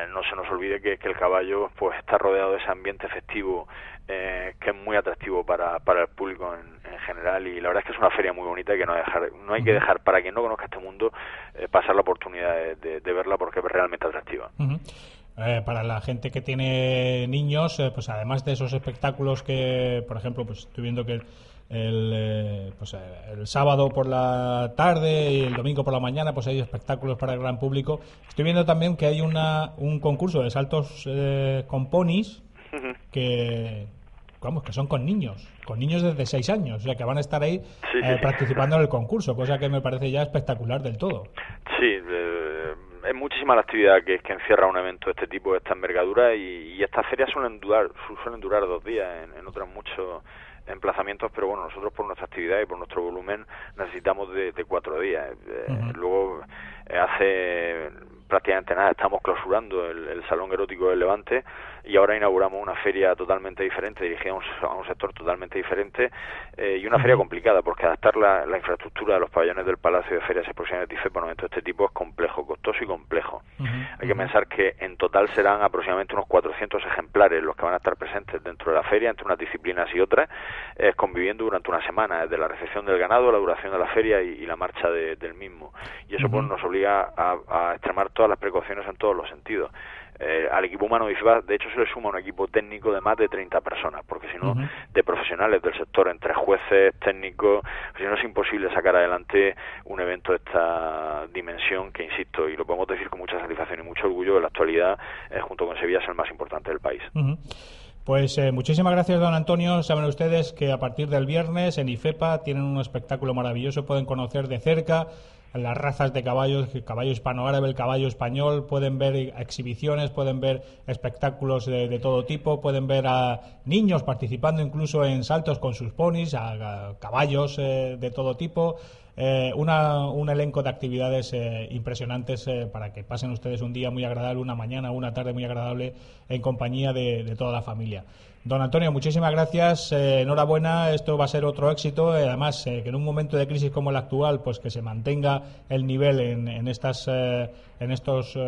no se nos olvide que, que, el caballo pues está rodeado de ese ambiente festivo eh, que es muy atractivo para, para el público en, general. Y la verdad es que es una feria muy bonita y que no, dejar, no hay que dejar para quien no conozca este mundo pasar la oportunidad de, de, verla porque es realmente atractiva. Eh, para la gente que tiene niños, eh, pues además de esos espectáculos que, por ejemplo, pues estoy viendo que el, eh, pues, el sábado por la tarde y el domingo por la mañana, pues hay espectáculos para el gran público. Estoy viendo también que hay una, un concurso de saltos con ponis que, vamos, que son con niños, con niños desde 6 años, o sea, que van a estar ahí participando en el concurso, cosa que me parece ya espectacular del todo. Sí, es muchísima la actividad que, que encierra un evento de este tipo, de esta envergadura, y, estas ferias suelen durar, suelen durar dos días, en, otros muchos emplazamientos, pero bueno, nosotros por nuestra actividad y por nuestro volumen necesitamos de, cuatro días. Eh, luego, eh, hace prácticamente nada, estamos clausurando el, Salón Erótico del Levante y ahora inauguramos una feria totalmente diferente, dirigida a un, sector totalmente diferente eh, y una feria complicada porque adaptar la, infraestructura de los pabellones del Palacio de Ferias y Exposiciones de TIFE para un evento de este tipo es complejo, costoso y complejo. Hay que pensar que en total serán aproximadamente unos 400 ejemplares los que van a estar presentes dentro de la feria, entre unas disciplinas y otras, eh, conviviendo durante una semana, desde la recepción del ganado, la duración de la feria y, la marcha del mismo. Y eso pues nos obliga a, a extremar todas las precauciones en todos los sentidos. Eh, al equipo humano de de hecho, se le suma un equipo técnico de más de 30 personas, porque si no, de profesionales del sector, entre jueces, técnicos, si no es imposible sacar adelante un evento de esta dimensión, que insisto, y lo podemos decir con mucha satisfacción y mucho orgullo, en la actualidad, eh, junto con Sevilla, es el más importante del país. Pues eh, muchísimas gracias, don Antonio. Saben ustedes que a partir del viernes en IFEPA tienen un espectáculo maravilloso, pueden conocer de cerca las razas de caballos, el caballo hispano-árabe, el caballo español, pueden ver exhibiciones, pueden ver espectáculos de, todo tipo, pueden ver a niños participando incluso en saltos con sus ponis, a, caballos eh, de todo tipo. Eh, un elenco de actividades eh, impresionantes para que pasen ustedes un día muy agradable, una mañana, una tarde muy agradable en compañía de toda la familia. Don Antonio, muchísimas gracias. Eh, enhorabuena, esto va a ser otro éxito. Eh, además, eh, que en un momento de crisis como el actual, pues que se mantenga el nivel en, estas en estos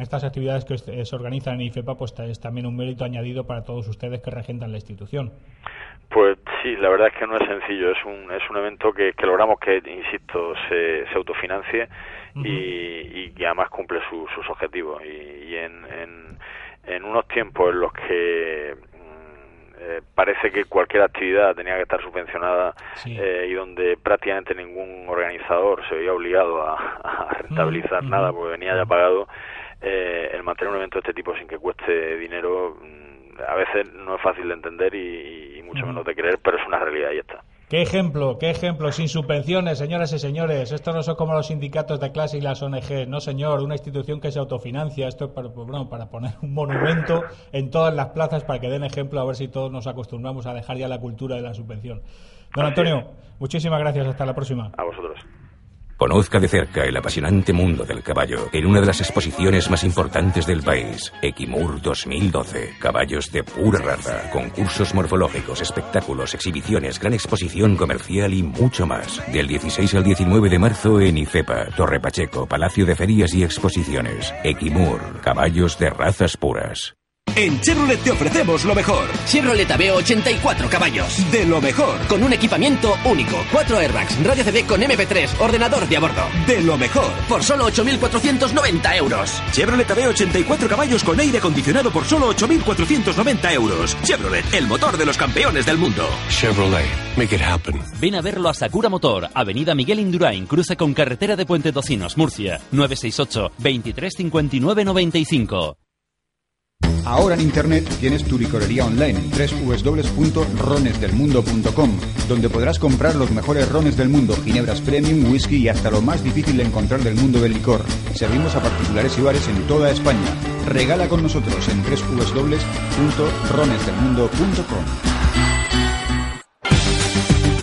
estas actividades que se organizan en IFEPA, pues es también un mérito añadido para todos ustedes que regentan la institución. Pues sí, la verdad es que no es sencillo. Es un es un evento que, logramos que, insisto, se, se autofinancie y, que además cumple sus objetivos. Y, en, en en unos tiempos en los que eh, parece que cualquier actividad tenía que estar subvencionada eh, y donde prácticamente ningún organizador se veía obligado a, rentabilizar nada porque venía ya pagado, eh, el mantener un evento de este tipo sin que cueste dinero mm, a veces no es fácil de entender y, mucho menos de creer, pero es una realidad y está. Qué ejemplo, qué ejemplo, sin subvenciones, señoras y señores. Esto no son como los sindicatos de clase y las ONG. No, señor, una institución que se autofinancia. Esto es para, pues, para poner un monumento en todas las plazas para que den ejemplo, a ver si todos nos acostumbramos a dejar ya la cultura de la subvención. Don Antonio, muchísimas gracias. Hasta la próxima. A vosotros. Conozca de cerca el apasionante mundo del caballo en una de las exposiciones más importantes del país, Equimur 2012. Caballos de pura raza, concursos morfológicos, espectáculos, exhibiciones, gran exposición comercial y mucho más. Del 16 al 19 de marzo en IFEPA, Torre Pacheco, Palacio de Ferias y Exposiciones. Equimur, caballos de razas puras. En Chevrolet te ofrecemos lo mejor. Chevrolet Aveo 84 caballos. De lo mejor. Con un equipamiento único. 4 airbags, radio CD con MP3, ordenador de a bordo. De lo mejor. Por solo 8.490 euros. Chevrolet Aveo 84 caballos con aire acondicionado por solo 8.490 euros. Chevrolet, el motor de los campeones del mundo. Chevrolet, make it happen. Ven a verlo a Sakura Motor, Avenida Miguel Indurain, cruce con carretera de Puente Tocinos, Murcia, 968 23 59 95. Ahora en Internet tienes tu licorería online en www.ronesdelmundo.com, donde podrás comprar los mejores rones del mundo, ginebras premium, whisky y hasta lo más difícil de encontrar del mundo del licor. Servimos a particulares y bares en toda España. Regala con nosotros en www.ronesdelmundo.com.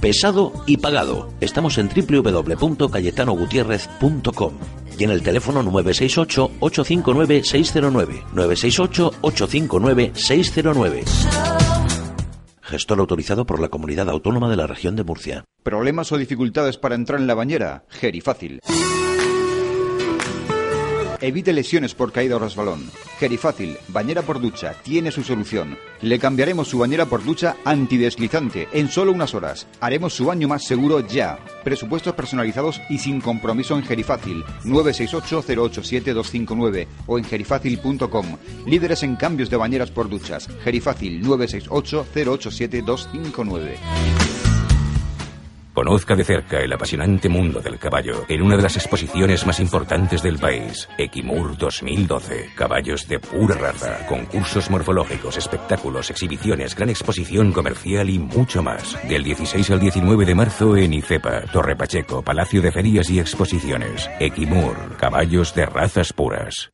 Pesado y pagado. Estamos en www.cayetanogutierrez.com y en el teléfono 968-859-609. 968-859-609. Gestor autorizado por la Comunidad Autónoma de la Región de Murcia. ¿Problemas o dificultades para entrar en la bañera? Gerifácil. Evite lesiones por caída o resbalón. Gerifácil, bañera por ducha, tiene su solución. Le cambiaremos su bañera por ducha antideslizante en solo unas horas. Haremos su baño más seguro ya. Presupuestos personalizados y sin compromiso en Gerifácil 968-087-259 o en gerifácil.com. Líderes en cambios de bañeras por duchas. Gerifácil 968-087-259. Conozca de cerca el apasionante mundo del caballo en una de las exposiciones más importantes del país, Equimur 2012. Caballos de pura raza, concursos morfológicos, espectáculos, exhibiciones, gran exposición comercial y mucho más. Del 16 al 19 de marzo en IFEPA, Torre Pacheco, Palacio de Ferias y Exposiciones. Equimur, caballos de razas puras.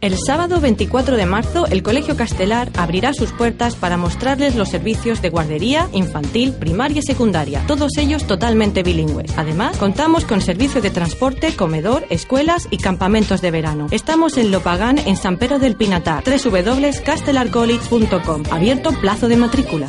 El sábado 24 de marzo, el Colegio Castelar abrirá sus puertas para mostrarles los servicios de guardería, infantil, primaria y secundaria, todos ellos totalmente bilingües. Además, contamos con servicio de transporte, comedor, escuelas y campamentos de verano. Estamos en Lopagán, en San Pedro del Pinatar, www.castelarcollege.com, abierto plazo de matrícula.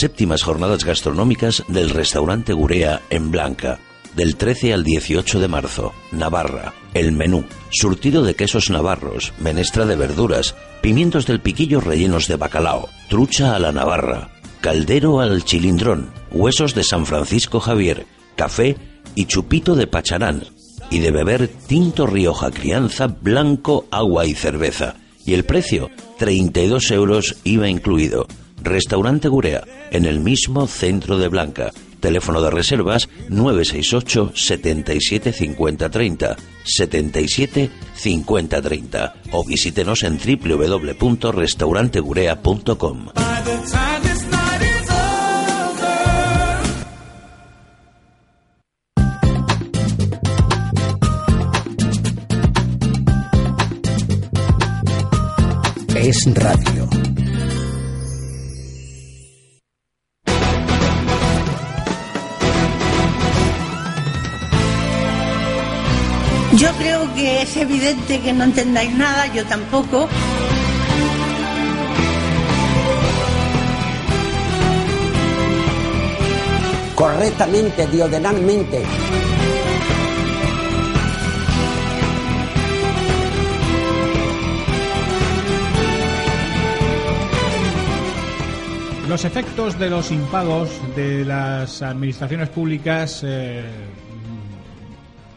séptimas jornadas gastronómicas del restaurante Gurea en Blanca. Del 13 al 18 de marzo, Navarra. El menú. Surtido de quesos navarros, menestra de verduras, pimientos del piquillo rellenos de bacalao, trucha a la navarra, caldero al chilindrón, huesos de San Francisco Javier, café y chupito de pacharán. Y de beber tinto Rioja Crianza, blanco, agua y cerveza. Y el precio, 32 euros IVA incluido. Restaurante Gurea, en el mismo centro de Blanca. Teléfono de reservas 968 77 50 30 77 50 30 o visítenos en www.restaurantegurea.com. Es radio. Yo creo que es evidente que no entendáis nada, yo tampoco. Correctamente, diodinalmente. Los efectos de los impagos de las administraciones públicas eh,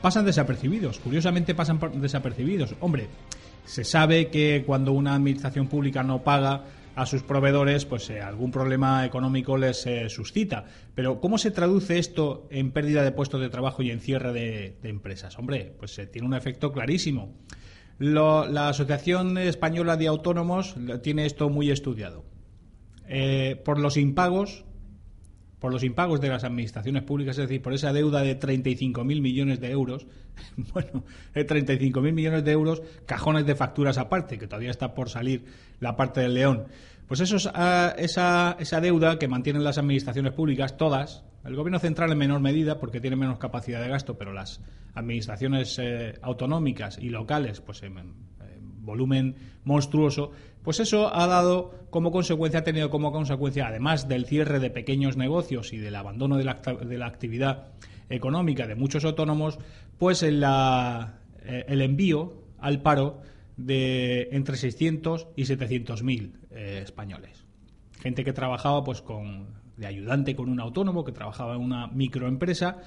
pasan desapercibidos. Curiosamente pasan desapercibidos. Hombre, se sabe que cuando una administración pública no paga a sus proveedores, pues eh, algún problema económico les eh, suscita. Pero ¿cómo se traduce esto en pérdida de puestos de trabajo y en cierre de, empresas? Hombre, pues eh, tiene un efecto clarísimo. La Asociación Española de Autónomos tiene esto muy estudiado. Eh, por los impagos, por los impagos de las administraciones públicas, es decir, por esa deuda de 35.000 millones de euros, bueno, de 35.000 millones de euros, cajones de facturas aparte, que todavía está por salir la parte del león. Pues eso es, ah, esa, esa deuda que mantienen las administraciones públicas, todas, el gobierno central en menor medida, porque tiene menos capacidad de gasto, pero las administraciones eh, autonómicas y locales, pues en volumen monstruoso, pues eso ha dado como consecuencia, ha tenido como consecuencia, además del cierre de pequeños negocios y del abandono de la, de la actividad económica de muchos autónomos, pues en la- eh, el envío al paro de entre 600 y 700 mil eh, españoles. Gente que trabajaba pues con de ayudante con un autónomo, que trabajaba en una microempresa,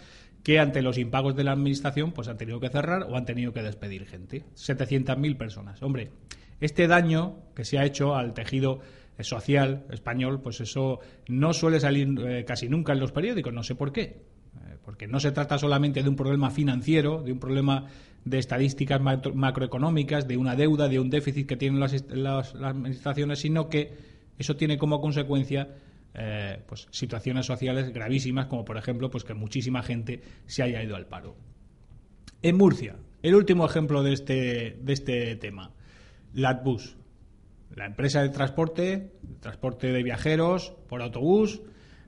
que ante los impagos de la administración pues han tenido que cerrar o han tenido que despedir gente. 700.000 personas. Hombre, este daño que se ha hecho al tejido eh, social español, pues eso no suele salir eh, casi nunca en los periódicos, no sé por qué. Eh, Porque no se trata solamente de un problema financiero, de un problema de estadísticas macro- macroeconómicas, de una deuda, de un déficit que tienen las, administraciones, sino que eso tiene como consecuencia pues, situaciones sociales gravísimas, como por ejemplo pues, que muchísima gente se haya ido al paro. En Murcia, el último ejemplo de este, de este tema, Latbus, la empresa de transporte, transporte de viajeros por autobús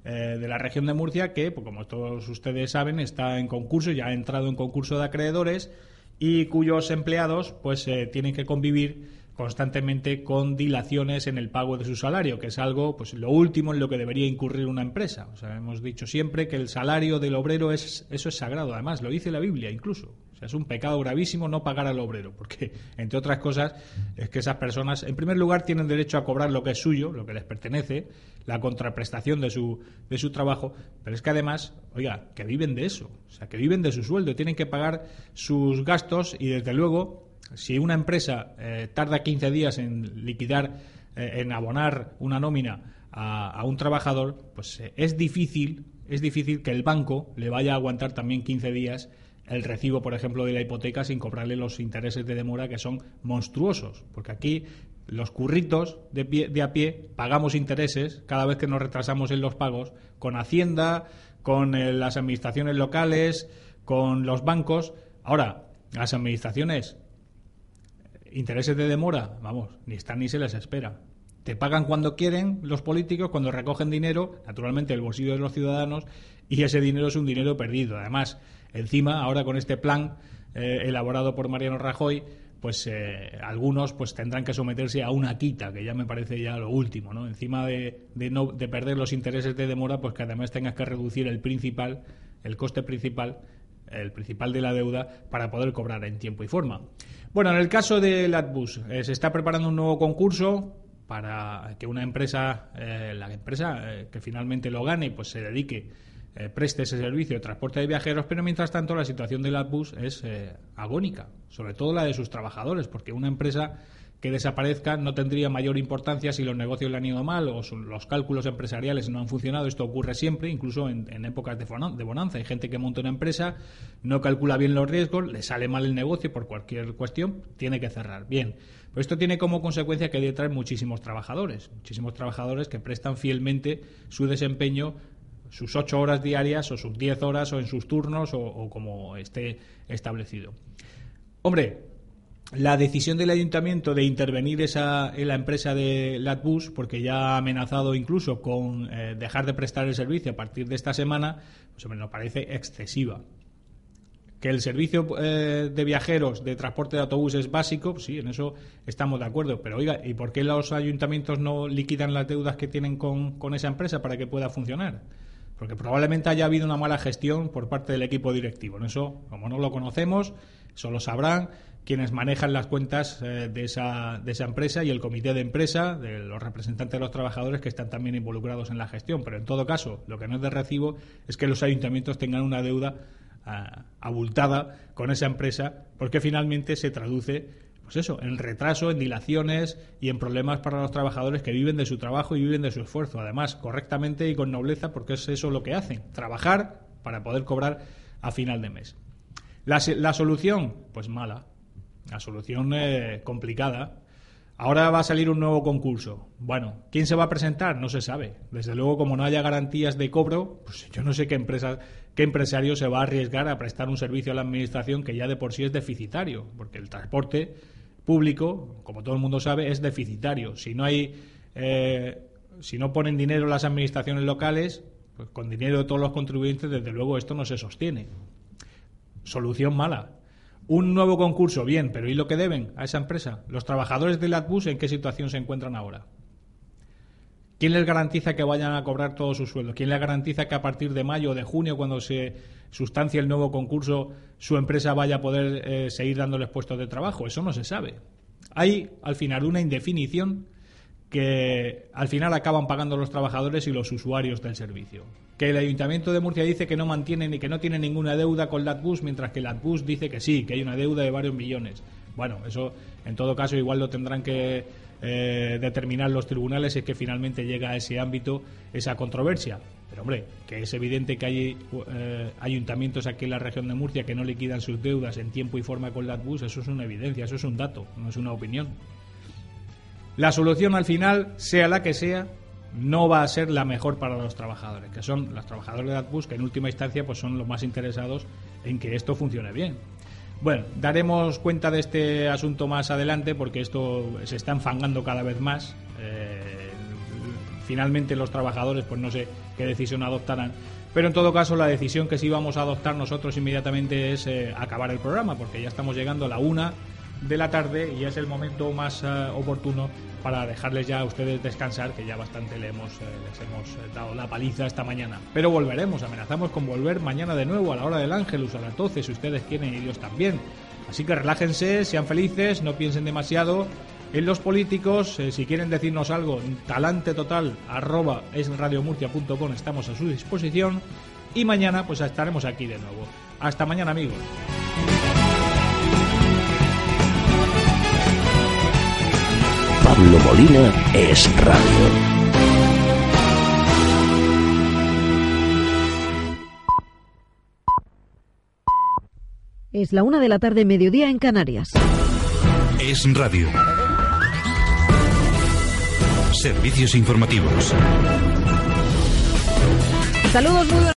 eh, de la región de Murcia, que, pues, como todos ustedes saben, está en concurso, ya ha entrado en concurso de acreedores y cuyos empleados pues eh, tienen que convivir constantemente con dilaciones en el pago de su salario, que es algo, pues lo último en lo que debería incurrir una empresa. Hemos dicho siempre que el salario del obrero es eso es sagrado, además lo dice la Biblia incluso. O sea, es un pecado gravísimo no pagar al obrero, porque entre otras cosas es que esas personas, en primer lugar, tienen derecho a cobrar lo que es suyo, lo que les pertenece, la contraprestación de su de su trabajo, pero es que además, oiga, que viven de eso, o sea, que viven de su sueldo, tienen que pagar sus gastos y desde luego si una empresa eh, tarda 15 días en liquidar, eh, en abonar una nómina a, a un trabajador, pues eh, es difícil, es difícil que el banco le vaya a aguantar también 15 días el recibo, por ejemplo, de la hipoteca sin cobrarle los intereses de demora que son monstruosos, porque aquí los curritos de, pie- de a pie pagamos intereses cada vez que nos retrasamos en los pagos con Hacienda, con eh, las administraciones locales, con los bancos. Ahora, las administraciones intereses de demora, vamos, ni están ni se les espera. Te pagan cuando quieren los políticos, cuando recogen dinero, naturalmente el bolsillo de los ciudadanos, y ese dinero es un dinero perdido. Además, encima, ahora con este plan eh, elaborado por Mariano Rajoy, pues eh, algunos pues tendrán que someterse a una quita, que ya me parece ya lo último, ¿no? Encima de, de, no, de perder los intereses de demora, pues que además tengas que reducir el principal, el coste principal, el principal de la deuda, para poder cobrar en tiempo y forma. Bueno, en el caso de Latbus, eh, se está preparando un nuevo concurso para que una empresa, eh, la empresa eh, que finalmente lo gane, pues se dedique eh, preste ese servicio de transporte de viajeros, pero mientras tanto la situación del Latbus es eh, agónica, sobre todo la de sus trabajadores, porque una empresa que desaparezca no tendría mayor importancia si los negocios le han ido mal o los cálculos empresariales no han funcionado. Esto ocurre siempre, incluso en, épocas de, bonanza. Hay gente que monta una empresa, no calcula bien los riesgos, le sale mal el negocio por cualquier cuestión, tiene que cerrar. Bien, pero esto tiene como consecuencia que hay detrás muchísimos trabajadores, muchísimos trabajadores que prestan fielmente su desempeño sus ocho horas diarias o sus diez horas o en sus turnos o, como esté establecido. Hombre, la decisión del ayuntamiento de intervenir esa, en la empresa de Latbus, porque ya ha amenazado incluso con eh, dejar de prestar el servicio a partir de esta semana, pues me nos parece excesiva. Que el servicio eh, de viajeros de transporte de autobús es básico, pues sí, en eso estamos de acuerdo. Pero oiga, ¿y por qué los ayuntamientos no liquidan las deudas que tienen con, con esa empresa para que pueda funcionar? Porque probablemente haya habido una mala gestión por parte del equipo directivo. En eso, como no lo conocemos, eso lo sabrán quienes manejan las cuentas eh, de, esa, de esa empresa y el comité de empresa, de los representantes de los trabajadores que están también involucrados en la gestión. Pero en todo caso, lo que no es de recibo es que los ayuntamientos tengan una deuda uh, abultada con esa empresa, porque finalmente se traduce pues eso, en retraso, en dilaciones y en problemas para los trabajadores que viven de su trabajo y viven de su esfuerzo. Además, correctamente y con nobleza, porque es eso lo que hacen, trabajar para poder cobrar a final de mes. La, la solución, pues mala. La solución eh, complicada. Ahora va a salir un nuevo concurso. Bueno, ¿quién se va a presentar? No se sabe. Desde luego, como no haya garantías de cobro, pues yo no sé qué empresa, qué empresario se va a arriesgar a prestar un servicio a la administración que ya de por sí es deficitario, porque el transporte público, como todo el mundo sabe, es deficitario. Si no hay, eh, si no ponen dinero las administraciones locales, pues con dinero de todos los contribuyentes, desde luego esto no se sostiene. Solución mala. Un nuevo concurso, bien, pero ¿y lo que deben a esa empresa? ¿Los trabajadores del Atbus en qué situación se encuentran ahora? ¿Quién les garantiza que vayan a cobrar todos sus sueldos? ¿Quién les garantiza que a partir de mayo o de junio, cuando se sustancia el nuevo concurso, su empresa vaya a poder eh, seguir dándoles puestos de trabajo? Eso no se sabe. Hay, al final, una indefinición que al final acaban pagando los trabajadores y los usuarios del servicio. Que el Ayuntamiento de Murcia dice que no mantiene ni que no tiene ninguna deuda con Latbus, mientras que Latbus dice que sí, que hay una deuda de varios millones. Bueno, eso en todo caso igual lo tendrán que eh, determinar los tribunales es que finalmente llega a ese ámbito esa controversia. Pero hombre, que es evidente que hay eh, ayuntamientos aquí en la región de Murcia que no liquidan sus deudas en tiempo y forma con Latbus, eso es una evidencia, eso es un dato, no es una opinión. La solución al final, sea la que sea, no va a ser la mejor para los trabajadores, que son los trabajadores de Latbus que en última instancia pues son los más interesados en que esto funcione bien. Bueno, daremos cuenta de este asunto más adelante porque esto se está enfangando cada vez más. Eh, finalmente los trabajadores, pues no sé qué decisión adoptarán. Pero en todo caso, la decisión que sí vamos a adoptar nosotros inmediatamente es eh, acabar el programa, porque ya estamos llegando a la una de la tarde y es el momento más uh, oportuno para dejarles ya a ustedes descansar, que ya bastante le hemos, eh, les hemos eh, dado la paliza esta mañana. Pero volveremos, amenazamos con volver mañana de nuevo a la hora del Ángelus, a las 12, si ustedes quieren y ellos también. Así que relájense, sean felices, no piensen demasiado en los políticos. Eh, si quieren decirnos algo, talante total, arroba esradiomurcia.com, estamos a su disposición. Y mañana pues estaremos aquí de nuevo. Hasta mañana amigos. Pablo Molina es radio. Es la una de la tarde, mediodía en Canarias. Es radio. Servicios informativos. Saludos muy